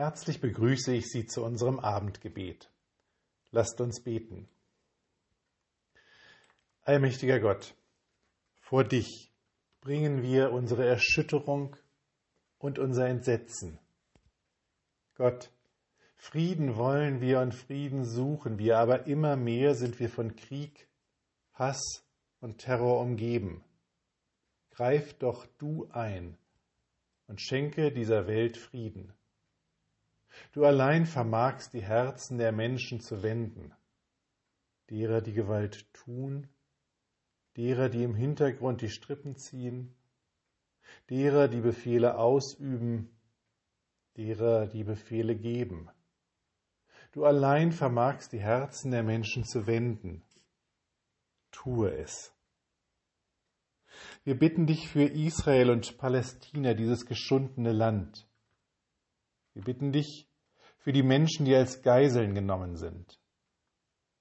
Herzlich begrüße ich Sie zu unserem Abendgebet. Lasst uns beten. Allmächtiger Gott, vor dich bringen wir unsere Erschütterung und unser Entsetzen. Gott, Frieden wollen wir und Frieden suchen wir, aber immer mehr sind wir von Krieg, Hass und Terror umgeben. Greif doch du ein und schenke dieser Welt Frieden. Du allein vermagst die Herzen der Menschen zu wenden, derer, die Gewalt tun, derer, die im Hintergrund die Strippen ziehen, derer, die Befehle ausüben, derer, die Befehle geben. Du allein vermagst die Herzen der Menschen zu wenden. Tue es. Wir bitten dich für Israel und Palästina, dieses geschundene Land. Wir bitten dich für die Menschen, die als Geiseln genommen sind.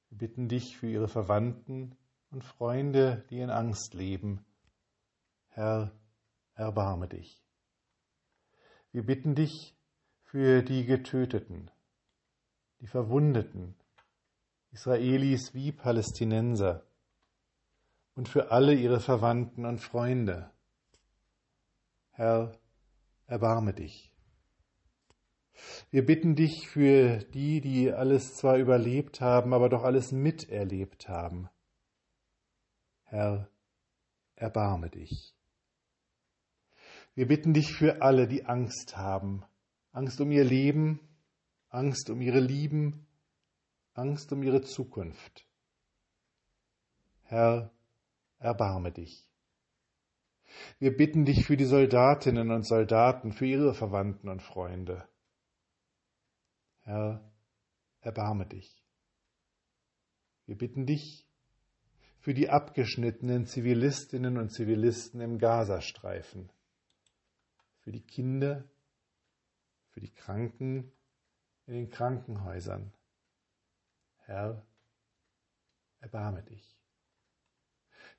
Wir bitten dich für ihre Verwandten und Freunde, die in Angst leben. Herr, erbarme dich. Wir bitten dich für die Getöteten, die Verwundeten, Israelis wie Palästinenser und für alle ihre Verwandten und Freunde. Herr, erbarme dich. Wir bitten dich für die, die alles zwar überlebt haben, aber doch alles miterlebt haben. Herr, erbarme dich. Wir bitten dich für alle, die Angst haben, Angst um ihr Leben, Angst um ihre Lieben, Angst um ihre Zukunft. Herr, erbarme dich. Wir bitten dich für die Soldatinnen und Soldaten, für ihre Verwandten und Freunde. Herr, erbarme dich. Wir bitten dich für die abgeschnittenen Zivilistinnen und Zivilisten im Gazastreifen, für die Kinder, für die Kranken in den Krankenhäusern. Herr, erbarme dich.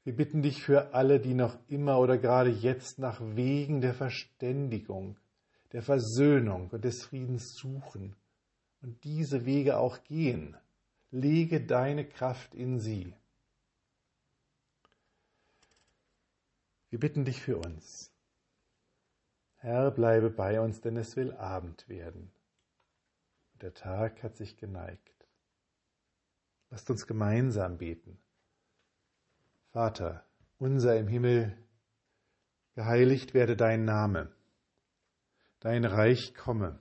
Wir bitten dich für alle, die noch immer oder gerade jetzt nach Wegen der Verständigung, der Versöhnung und des Friedens suchen und diese Wege auch gehen. Lege deine Kraft in sie. Wir bitten dich für uns. Herr, bleibe bei uns, denn es will Abend werden. Der Tag hat sich geneigt. Lasst uns gemeinsam beten. Vater, unser im Himmel, geheiligt werde dein Name, dein Reich komme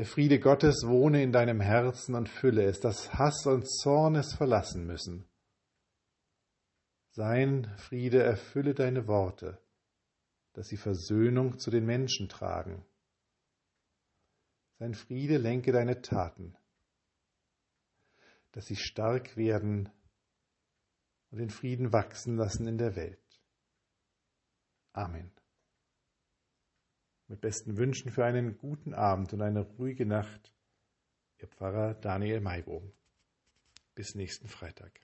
Der Friede Gottes wohne in deinem Herzen und fülle es, dass Hass und Zorn es verlassen müssen. Sein Friede erfülle deine Worte, dass sie Versöhnung zu den Menschen tragen. Sein Friede lenke deine Taten, dass sie stark werden und den Frieden wachsen lassen in der Welt. Amen. Mit besten Wünschen für einen guten Abend und eine ruhige Nacht, Ihr Pfarrer Daniel Maibogen. Bis nächsten Freitag.